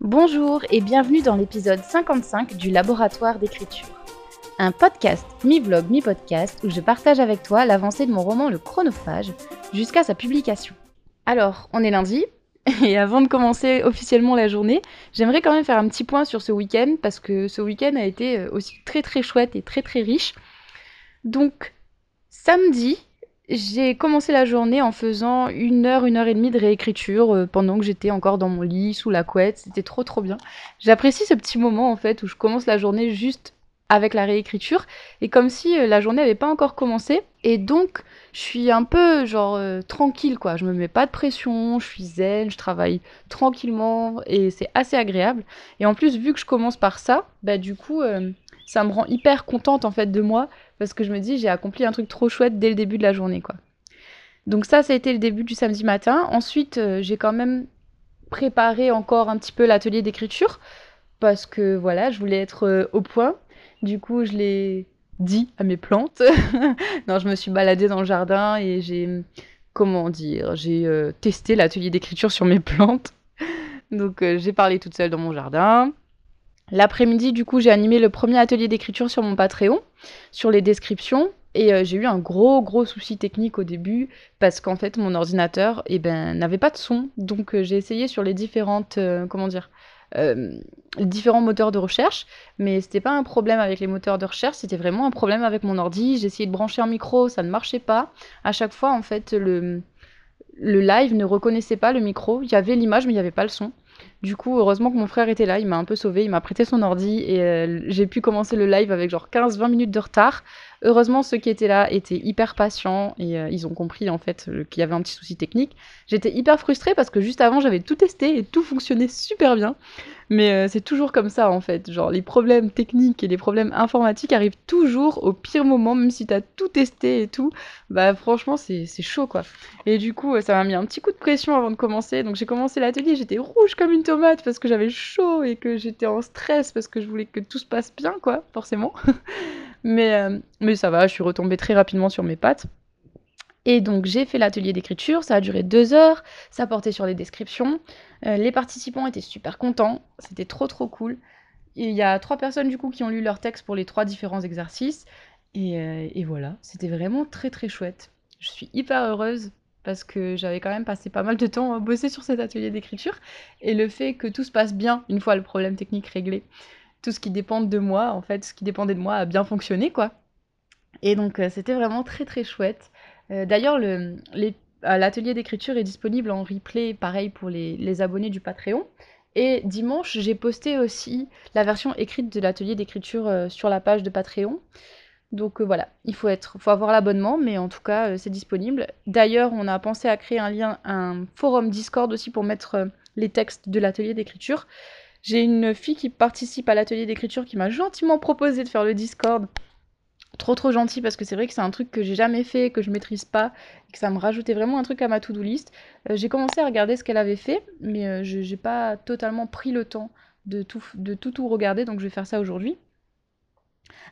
Bonjour et bienvenue dans l'épisode 55 du Laboratoire d'écriture. Un podcast mi-vlog mi-podcast où je partage avec toi l'avancée de mon roman Le Chronophage jusqu'à sa publication. Alors, on est lundi, et avant de commencer officiellement la journée, j'aimerais quand même faire un petit point sur ce week-end parce que ce week-end a été euh, aussi très très chouette et très très riche. Donc, samedi, j'ai commencé la journée en faisant une heure, une heure et demie de réécriture euh, pendant que j'étais encore dans mon lit, sous la couette. C'était trop trop bien. J'apprécie ce petit moment en fait où je commence la journée juste avec la réécriture et comme si euh, la journée n'avait pas encore commencé. Et donc, je suis un peu genre euh, tranquille quoi. Je me mets pas de pression, je suis zen, je travaille tranquillement et c'est assez agréable. Et en plus, vu que je commence par ça, bah du coup, ça me rend hyper contente en fait de moi parce que je me dis j'ai accompli un truc trop chouette dès le début de la journée quoi. Donc ça, ça a été le début du samedi matin. Ensuite, euh, j'ai quand même préparé encore un petit peu l'atelier d'écriture parce que voilà, je voulais être euh, au point. Du coup, je l'ai dit à mes plantes. non, je me suis baladée dans le jardin et j'ai comment dire, j'ai euh, testé l'atelier d'écriture sur mes plantes. Donc j'ai parlé toute seule dans mon jardin. L'après-midi, du coup, j'ai animé le premier atelier d'écriture sur mon Patreon, sur les descriptions. Et euh, j'ai eu un gros, gros souci technique au début, parce qu'en fait, mon ordinateur eh ben, n'avait pas de son. Donc, euh, j'ai essayé sur les différentes, euh, comment dire, différents moteurs de recherche, mais c'était pas un problème avec les moteurs de recherche, c'était vraiment un problème avec mon ordi. J'ai essayé de brancher un micro, ça ne marchait pas. À chaque fois, en fait, le, le live ne reconnaissait pas le micro. Il y avait l'image, mais il n'y avait pas le son. Du coup, heureusement que mon frère était là, il m'a un peu sauvé, il m'a prêté son ordi et euh, j'ai pu commencer le live avec genre 15-20 minutes de retard. Heureusement, ceux qui étaient là étaient hyper patients et euh, ils ont compris en fait qu'il y avait un petit souci technique. J'étais hyper frustrée parce que juste avant, j'avais tout testé et tout fonctionnait super bien. Mais euh, c'est toujours comme ça en fait. Genre les problèmes techniques et les problèmes informatiques arrivent toujours au pire moment, même si t'as tout testé et tout. Bah franchement c'est chaud quoi. Et du coup euh, ça m'a mis un petit coup de pression avant de commencer. Donc j'ai commencé l'atelier, j'étais rouge comme une parce que j'avais chaud et que j'étais en stress parce que je voulais que tout se passe bien quoi, forcément. mais, euh, mais ça va, je suis retombée très rapidement sur mes pattes. Et donc j'ai fait l'atelier d'écriture, ça a duré deux heures, ça portait sur les descriptions. Euh, les participants étaient super contents, c'était trop trop cool. Il y a trois personnes du coup qui ont lu leur texte pour les trois différents exercices. Et, euh, et voilà, c'était vraiment très très chouette. Je suis hyper heureuse parce que j'avais quand même passé pas mal de temps à bosser sur cet atelier d'écriture. Et le fait que tout se passe bien une fois le problème technique réglé, tout ce qui dépend de moi, en fait, ce qui dépendait de moi a bien fonctionné quoi. Et donc euh, c'était vraiment très très chouette. Euh, d'ailleurs, euh, l'atelier d'écriture est disponible en replay, pareil pour les, abonnés du Patreon. Et dimanche, j'ai posté aussi la version écrite de l'atelier d'écriture sur la page de Patreon. Donc voilà, il faut, être, faut avoir l'abonnement, mais en tout cas, c'est disponible. D'ailleurs, on a pensé à créer un lien, un forum Discord aussi pour mettre les textes de l'atelier d'écriture. J'ai une fille qui participe à l'atelier d'écriture qui m'a gentiment proposé de faire le Discord trop trop gentil parce que c'est vrai que c'est un truc que j'ai jamais fait, que je maîtrise pas, et que ça me rajoutait vraiment un truc à ma to-do list. Euh, j'ai commencé à regarder ce qu'elle avait fait, mais euh, je j'ai pas totalement pris le temps de de tout tout regarder, donc je vais faire ça aujourd'hui.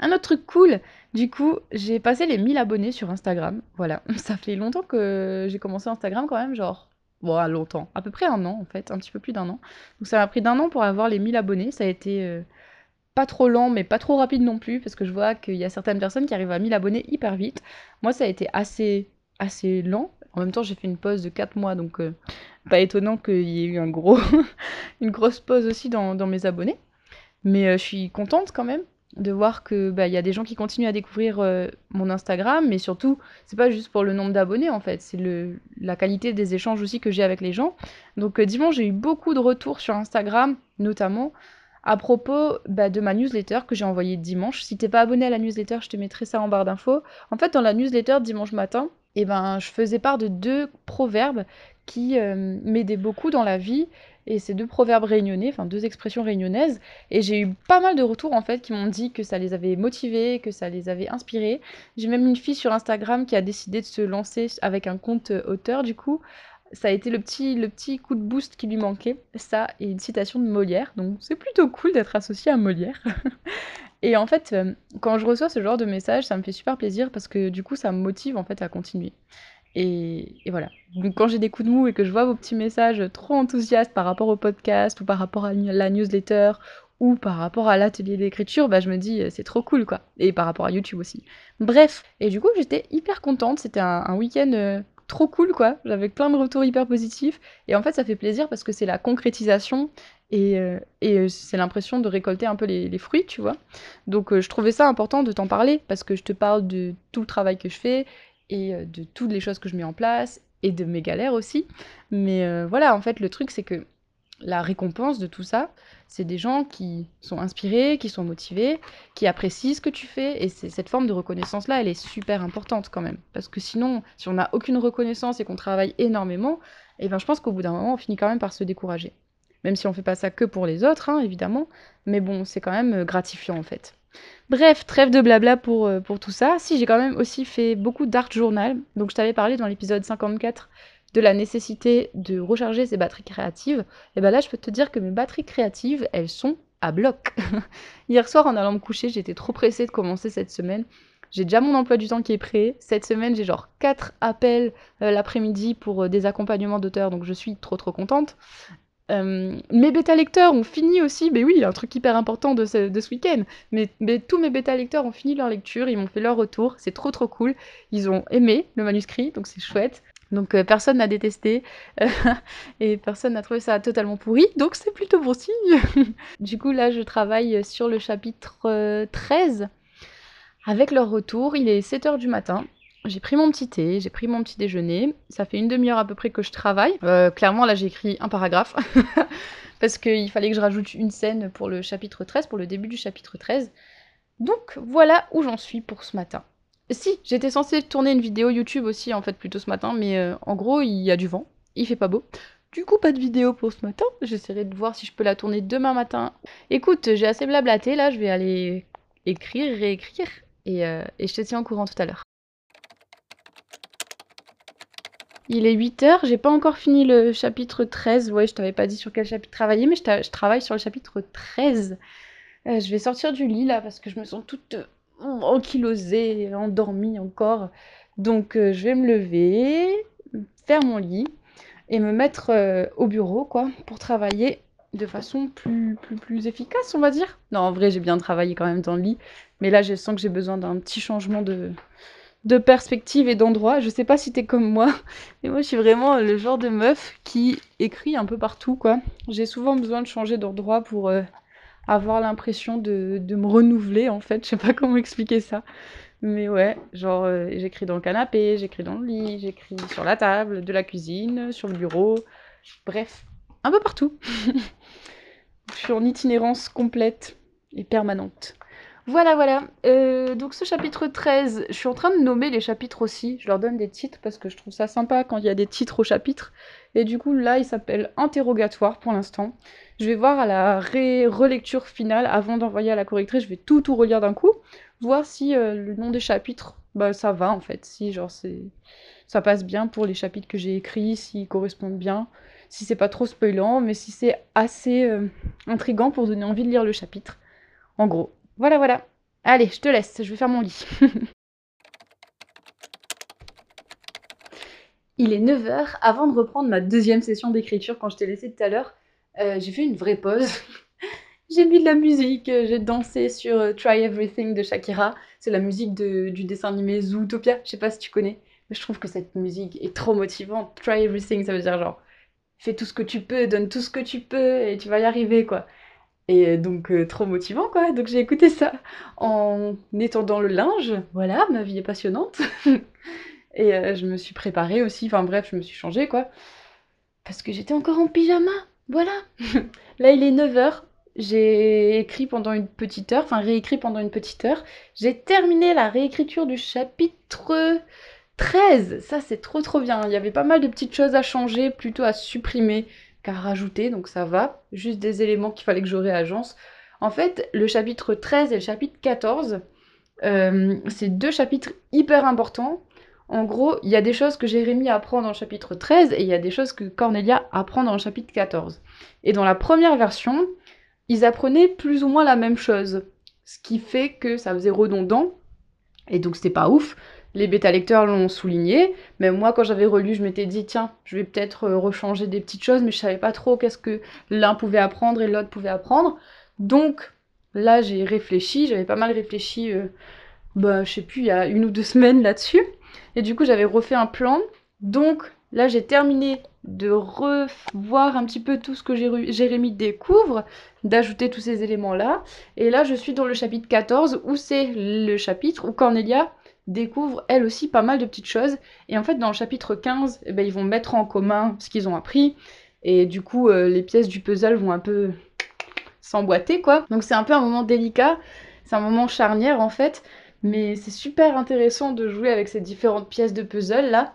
Un autre truc cool, du coup, j'ai passé les 1000 abonnés sur Instagram. Voilà, ça fait longtemps que j'ai commencé Instagram quand même, genre, bon, longtemps, à peu près un an en fait, un petit peu plus d'un an. Donc ça m'a pris d'un an pour avoir les 1000 abonnés, ça a été euh, pas trop lent, mais pas trop rapide non plus, parce que je vois qu'il y a certaines personnes qui arrivent à 1000 abonnés hyper vite. Moi, ça a été assez, assez lent. En même temps, j'ai fait une pause de 4 mois, donc euh, pas étonnant qu'il y ait eu une grosse pause aussi dans, mes abonnés. Mais euh, je suis contente quand même de voir que bah, y a des gens qui continuent à découvrir euh, mon Instagram, mais surtout, c'est pas juste pour le nombre d'abonnés en fait, c'est le, la qualité des échanges aussi que j'ai avec les gens. Donc dimanche, j'ai eu beaucoup de retours sur Instagram, notamment à propos bah, de ma newsletter que j'ai envoyée dimanche. Si t'es pas abonné à la newsletter, je te mettrai ça en barre d'infos. En fait, dans la newsletter dimanche matin, eh ben, je faisais part de deux proverbes qui euh, m'aidaient beaucoup dans la vie. Et ces deux proverbes réunionnais, enfin deux expressions réunionnaises. Et j'ai eu pas mal de retours en fait qui m'ont dit que ça les avait motivés, que ça les avait inspirés. J'ai même une fille sur Instagram qui a décidé de se lancer avec un compte auteur du coup ça a été le petit, le petit coup de boost qui lui manquait. Ça et une citation de Molière. Donc c'est plutôt cool d'être associé à Molière. et en fait, euh, quand je reçois ce genre de message, ça me fait super plaisir parce que du coup, ça me motive en fait à continuer. Et, voilà. Donc quand j'ai des coups de mou et que je vois vos petits messages trop enthousiastes par rapport au podcast ou par rapport à la newsletter ou par rapport à l'atelier d'écriture, bah je me dis c'est trop cool quoi. Et par rapport à YouTube aussi. Bref, et du coup j'étais hyper contente, c'était un, week-end euh, trop cool quoi, j'avais plein de retours hyper positifs et en fait ça fait plaisir parce que c'est la concrétisation et, euh, euh, c'est l'impression de récolter un peu les, fruits, tu vois. Donc je trouvais ça important de t'en parler parce que je te parle de tout le travail que je fais et de toutes les choses que je mets en place et de mes galères aussi. Mais voilà, en fait, le truc, c'est que la récompense de tout ça, c'est des gens qui sont inspirés, qui sont motivés, qui apprécient ce que tu fais. Et cette forme de reconnaissance-là, elle est super importante quand même. Parce que sinon, si on n'a aucune reconnaissance et qu'on travaille énormément, eh ben, je pense qu'au bout d'un moment, on finit quand même par se décourager. Même si on fait pas ça que pour les autres, hein, évidemment. Mais bon, c'est quand même gratifiant en fait. Bref, trêve de blabla pour, euh, pour tout ça. Si, j'ai quand même aussi fait beaucoup d'art journal. Donc, je t'avais parlé dans l'épisode 54 de la nécessité de recharger ses batteries créatives. Et ben là, je peux te dire que mes batteries créatives, elles sont à bloc. Hier soir, en allant me coucher, j'étais trop pressée de commencer cette semaine. J'ai déjà mon emploi du temps qui est prêt. Cette semaine, j'ai genre 4 appels euh, l'après-midi pour euh, des accompagnements d'auteurs, donc je suis trop trop contente. Euh, mes bêta lecteurs ont fini aussi, mais oui, un truc hyper important de ce, week-end. Mais, tous mes bêta lecteurs ont fini leur lecture, ils m'ont fait leur retour, c'est trop trop cool. Ils ont aimé le manuscrit, donc c'est chouette. Donc euh, personne n'a détesté et personne n'a trouvé ça totalement pourri, donc c'est plutôt bon signe. du coup là je travaille sur le chapitre 13 euh, avec leur retour, il est 7h du matin j'ai pris mon petit thé, j'ai pris mon petit déjeuner. Ça fait une demi-heure à peu près que je travaille. Euh, clairement, là, j'ai écrit un paragraphe. parce qu'il fallait que je rajoute une scène pour le chapitre 13, pour le début du chapitre 13. Donc, voilà où j'en suis pour ce matin. Si, j'étais censée tourner une vidéo YouTube aussi, en fait, plutôt ce matin. Mais euh, en gros, il y a du vent. Il fait pas beau. Du coup, pas de vidéo pour ce matin. J'essaierai de voir si je peux la tourner demain matin. Écoute, j'ai assez blablaté, là. Je vais aller écrire, réécrire. Et, euh, et je te tiens au courant tout à l'heure. Il est 8h, j'ai pas encore fini le chapitre 13. Ouais, je t'avais pas dit sur quel chapitre travailler, mais je, travaille sur le chapitre 13. Euh, je vais sortir du lit là parce que je me sens toute euh, ankylosée, endormie encore. Donc euh, je vais me lever, faire mon lit et me mettre au bureau quoi pour travailler de façon plus, plus, plus efficace, on va dire. Non, en vrai, j'ai bien travaillé quand même dans le lit, mais là, je sens que j'ai besoin d'un petit changement de, de perspective et d'endroit. Je sais pas si t'es comme moi, mais moi je suis vraiment le genre de meuf qui écrit un peu partout, quoi. J'ai souvent besoin de changer d'endroit pour euh, avoir l'impression de, me renouveler, en fait. Je sais pas comment expliquer ça. Mais ouais, genre euh, j'écris dans le canapé, j'écris dans le lit, j'écris sur la table, de la cuisine, sur le bureau, bref, un peu partout. je suis en itinérance complète et permanente. Voilà, voilà. Euh, donc ce chapitre 13, je suis en train de nommer les chapitres aussi. Je leur donne des titres parce que je trouve ça sympa quand il y a des titres au chapitre. Et du coup, là, il s'appelle Interrogatoire pour l'instant. Je vais voir à la relecture finale, avant d'envoyer à la correctrice, je vais tout tout relire d'un coup, voir si euh, le nom des chapitres, bah ça va en fait, si genre c'est ça passe bien pour les chapitres que j'ai écrits, s'ils correspondent bien, si c'est pas trop spoilant, mais si c'est assez euh, intrigant pour donner envie de lire le chapitre. En gros, voilà, voilà. Allez, je te laisse, je vais faire mon lit. Il est 9h, avant de reprendre ma deuxième session d'écriture quand je t'ai laissé tout à l'heure, euh, j'ai fait une vraie pause. j'ai mis de la musique, euh, j'ai dansé sur euh, Try Everything de Shakira. C'est la musique du dessin animé Zootopia, je sais pas si tu connais. Mais je trouve que cette musique est trop motivante. Try Everything, ça veut dire genre, fais tout ce que tu peux, donne tout ce que tu peux et tu vas y arriver quoi. Et donc, euh, trop motivant, quoi. Donc, j'ai écouté ça en étendant le linge. Voilà, ma vie est passionnante. et euh, je me suis préparée aussi. Enfin, bref, je me suis changée, quoi. Parce que j'étais encore en pyjama. Voilà. Là, il est 9h. J'ai écrit pendant une petite heure, enfin réécrit pendant une petite heure. J'ai terminé la réécriture du chapitre 13. Ça, c'est trop trop bien. Il y avait pas mal de petites choses à changer, plutôt à supprimer qu'à rajouter, donc ça va. Juste des éléments qu'il fallait que je réagence. En fait, le chapitre 13 et le chapitre 14, euh, c'est deux chapitres hyper importants. En gros, il y a des choses que Jérémie apprend dans le chapitre 13 et il y a des choses que Cornelia apprend dans le chapitre 14. Et dans la première version, ils apprenaient plus ou moins la même chose. Ce qui fait que ça faisait redondant. Et donc c'était pas ouf. Les bêta-lecteurs l'ont souligné. Mais moi, quand j'avais relu, je m'étais dit, tiens, je vais peut-être euh, rechanger des petites choses, mais je savais pas trop qu'est-ce que l'un pouvait apprendre et l'autre pouvait apprendre. Donc là, j'ai réfléchi, j'avais pas mal réfléchi, euh, bah, je sais plus, il y a une ou deux semaines là-dessus. Et du coup, j'avais refait un plan. Donc là, j'ai terminé de revoir un petit peu tout ce que Jérémy découvre, d'ajouter tous ces éléments-là. Et là, je suis dans le chapitre 14, où c'est le chapitre où Cornelia découvre elle aussi pas mal de petites choses. Et en fait, dans le chapitre 15, eh ben, ils vont mettre en commun ce qu'ils ont appris. Et du coup, euh, les pièces du puzzle vont un peu s'emboîter, quoi. Donc c'est un peu un moment délicat, c'est un moment charnière en fait. Mais c'est super intéressant de jouer avec ces différentes pièces de puzzle là.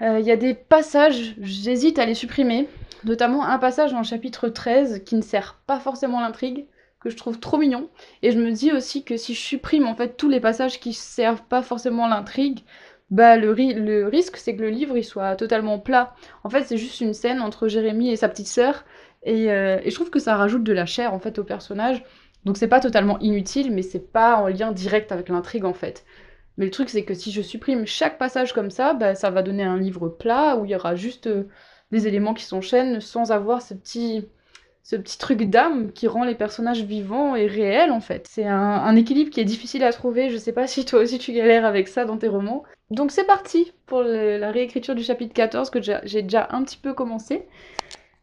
Il euh, y a des passages, j'hésite à les supprimer, notamment un passage dans le chapitre 13 qui ne sert pas forcément l'intrigue, que je trouve trop mignon. Et je me dis aussi que si je supprime en fait tous les passages qui servent pas forcément l'intrigue, bah le, risque c'est que le livre il soit totalement plat. En fait c'est juste une scène entre Jérémy et sa petite sœur et, euh, et, je trouve que ça rajoute de la chair en fait au personnage. Donc c'est pas totalement inutile mais c'est pas en lien direct avec l'intrigue en fait. Mais le truc, c'est que si je supprime chaque passage comme ça, bah, ça va donner un livre plat où il y aura juste euh, des éléments qui s'enchaînent sans avoir ce petit, ce petit truc d'âme qui rend les personnages vivants et réels en fait. C'est un, équilibre qui est difficile à trouver. Je sais pas si toi aussi tu galères avec ça dans tes romans. Donc c'est parti pour la réécriture du chapitre 14 que j'ai déjà un petit peu commencé.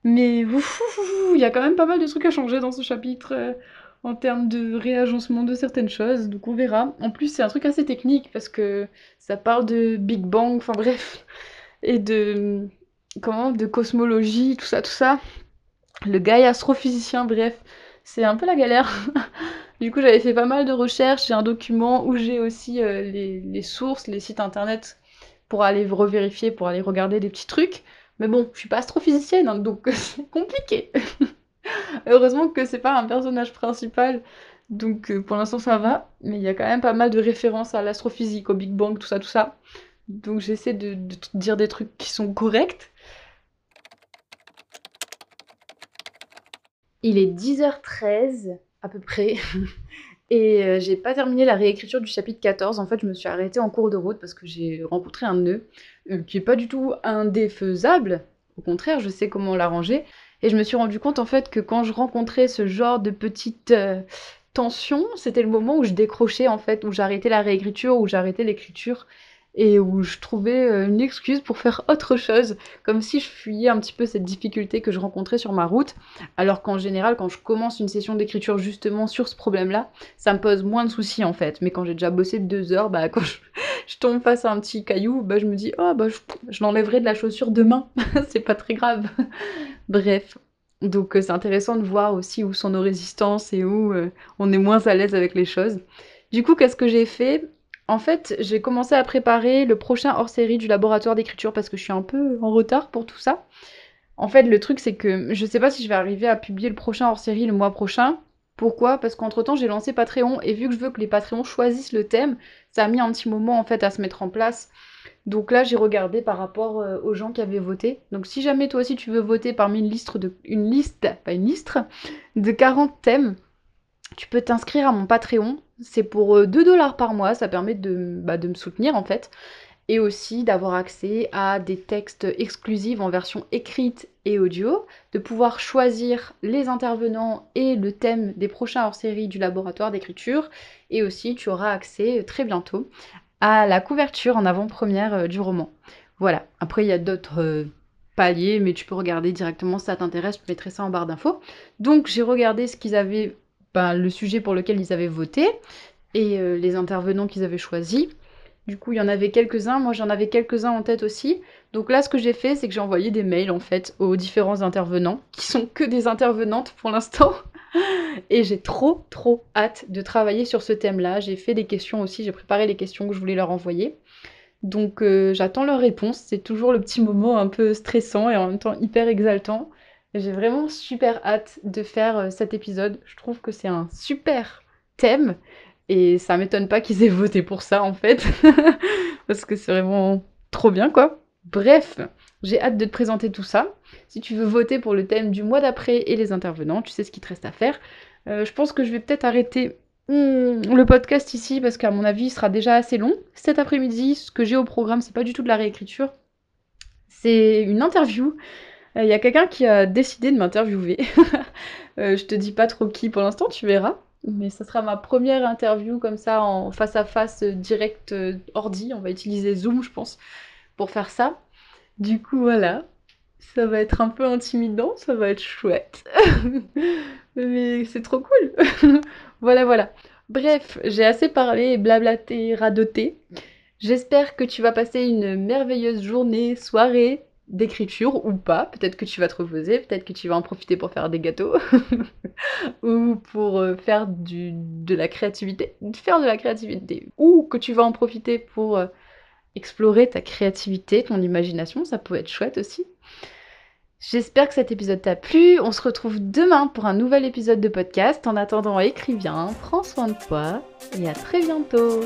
Mais il y a quand même pas mal de trucs à changer dans ce chapitre. Euh, en termes de réagencement de certaines choses, donc on verra. En plus, c'est un truc assez technique parce que ça parle de Big Bang, enfin bref, et de comment, de cosmologie, tout ça, tout ça. Le gars astrophysicien, bref, c'est un peu la galère. du coup, j'avais fait pas mal de recherches, j'ai un document où j'ai aussi euh, les, sources, les sites internet pour aller revérifier, pour aller regarder des petits trucs. Mais bon, je suis pas astrophysicienne, hein, donc c'est compliqué. Heureusement que c'est pas un personnage principal, donc euh, pour l'instant ça va, mais il y a quand même pas mal de références à l'astrophysique, au Big Bang, tout ça, tout ça. Donc j'essaie de, dire des trucs qui sont corrects. Il est 10h13 à peu près. Et euh, j'ai pas terminé la réécriture du chapitre 14. En fait, je me suis arrêtée en cours de route parce que j'ai rencontré un nœud euh, qui est pas du tout indéfaisable. Au contraire, je sais comment l'arranger. Et je me suis rendu compte en fait que quand je rencontrais ce genre de petites euh, tensions, c'était le moment où je décrochais en fait, où j'arrêtais la réécriture, où j'arrêtais l'écriture et où je trouvais euh, une excuse pour faire autre chose, comme si je fuyais un petit peu cette difficulté que je rencontrais sur ma route, alors qu'en général, quand je commence une session d'écriture justement sur ce problème-là, ça me pose moins de soucis en fait. Mais quand j'ai déjà bossé deux heures, bah quand je, tombe face à un petit caillou, bah je me dis oh bah je, je l'enlèverai de la chaussure demain, c'est pas très grave. Bref. Donc euh, c'est intéressant de voir aussi où sont nos résistances et où euh, on est moins à l'aise avec les choses. Du coup, qu'est-ce que j'ai fait? En fait, j'ai commencé à préparer le prochain hors-série du laboratoire d'écriture parce que je suis un peu en retard pour tout ça. En fait, le truc c'est que je sais pas si je vais arriver à publier le prochain hors-série le mois prochain. Pourquoi? Parce qu'entre-temps, j'ai lancé Patreon et vu que je veux que les Patreons choisissent le thème, ça a mis un petit moment en fait à se mettre en place. Donc là, j'ai regardé par rapport euh, aux gens qui avaient voté. Donc si jamais toi aussi tu veux voter parmi une liste de une liste, pas une liste, de 40 thèmes, tu peux t'inscrire à mon Patreon. C'est pour 2 euh, dollars par mois, ça permet de, bah, de me soutenir en fait. Et aussi d'avoir accès à des textes exclusifs en version écrite et audio, de pouvoir choisir les intervenants et le thème des prochains hors-série du laboratoire d'écriture. Et aussi, tu auras accès euh, très bientôt à la couverture en avant-première euh, du roman. Voilà. Après, il y a d'autres paliers, mais tu peux regarder directement si ça t'intéresse. Je mettrai ça en barre d'infos. Donc, j'ai regardé ce qu'ils avaient, ben, le sujet pour lequel ils avaient voté et euh, les intervenants qu'ils avaient choisis. Du coup, il y en avait quelques-uns. Moi, j'en avais quelques-uns en tête aussi. Donc là, ce que j'ai fait, c'est que j'ai envoyé des mails en fait aux différents intervenants, qui sont que des intervenantes pour l'instant. Et j'ai trop, trop hâte de travailler sur ce thème-là. J'ai fait des questions aussi, j'ai préparé les questions que je voulais leur envoyer. Donc euh, j'attends leur réponse. C'est toujours le petit moment un peu stressant et en même temps hyper exaltant. J'ai vraiment super hâte de faire euh, cet épisode. Je trouve que c'est un super thème. Et ça m'étonne pas qu'ils aient voté pour ça en fait. Parce que c'est vraiment trop bien quoi. Bref, j'ai hâte de te présenter tout ça. Si tu veux voter pour le thème du mois d'après et les intervenants, tu sais ce qu'il te reste à faire. Euh, je pense que je vais peut-être arrêter hmm, le podcast ici parce qu'à mon avis, il sera déjà assez long. Cet après-midi, ce que j'ai au programme, c'est pas du tout de la réécriture. C'est une interview. Il y a quelqu'un qui a décidé de m'interviewer. je te dis pas trop qui pour l'instant, tu verras. Mais ça sera ma première interview comme ça en face à face direct ordi. On va utiliser Zoom, je pense, pour faire ça. Du coup, voilà. Ça va être un peu intimidant, ça va être chouette. Mais c'est trop cool. voilà, voilà. Bref, j'ai assez parlé, blablaté, radoté. J'espère que tu vas passer une merveilleuse journée, soirée d'écriture ou pas. Peut-être que tu vas te reposer, peut-être que tu vas en profiter pour faire des gâteaux ou pour euh, faire du, de la créativité. Faire de la créativité. Ou que tu vas en profiter pour euh, explorer ta créativité, ton imagination. Ça peut être chouette aussi. J'espère que cet épisode t'a plu. On se retrouve demain pour un nouvel épisode de podcast. En attendant, écris bien, prends soin de toi et à très bientôt.